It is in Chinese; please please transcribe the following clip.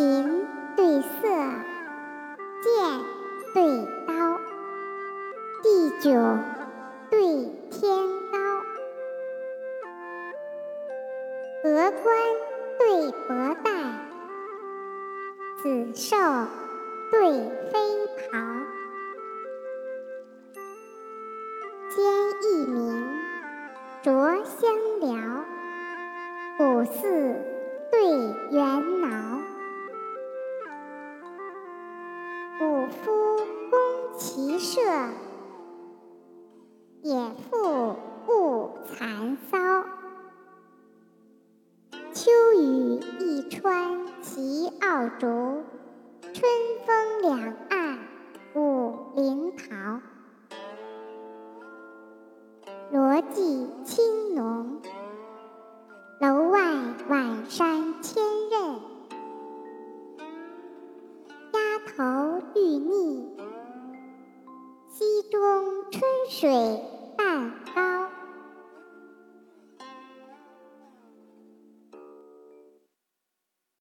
琴对瑟，剑对刀，地久对天高，峨冠对博带，紫绶对飞袍，兼翼鸣，着香缭，古寺对猿猱。武夫弓骑射，野妇误蚕骚。秋雨一川齐傲竹，春风两岸舞灵桃。罗髻青浓，楼外晚山千仞。水蛋糕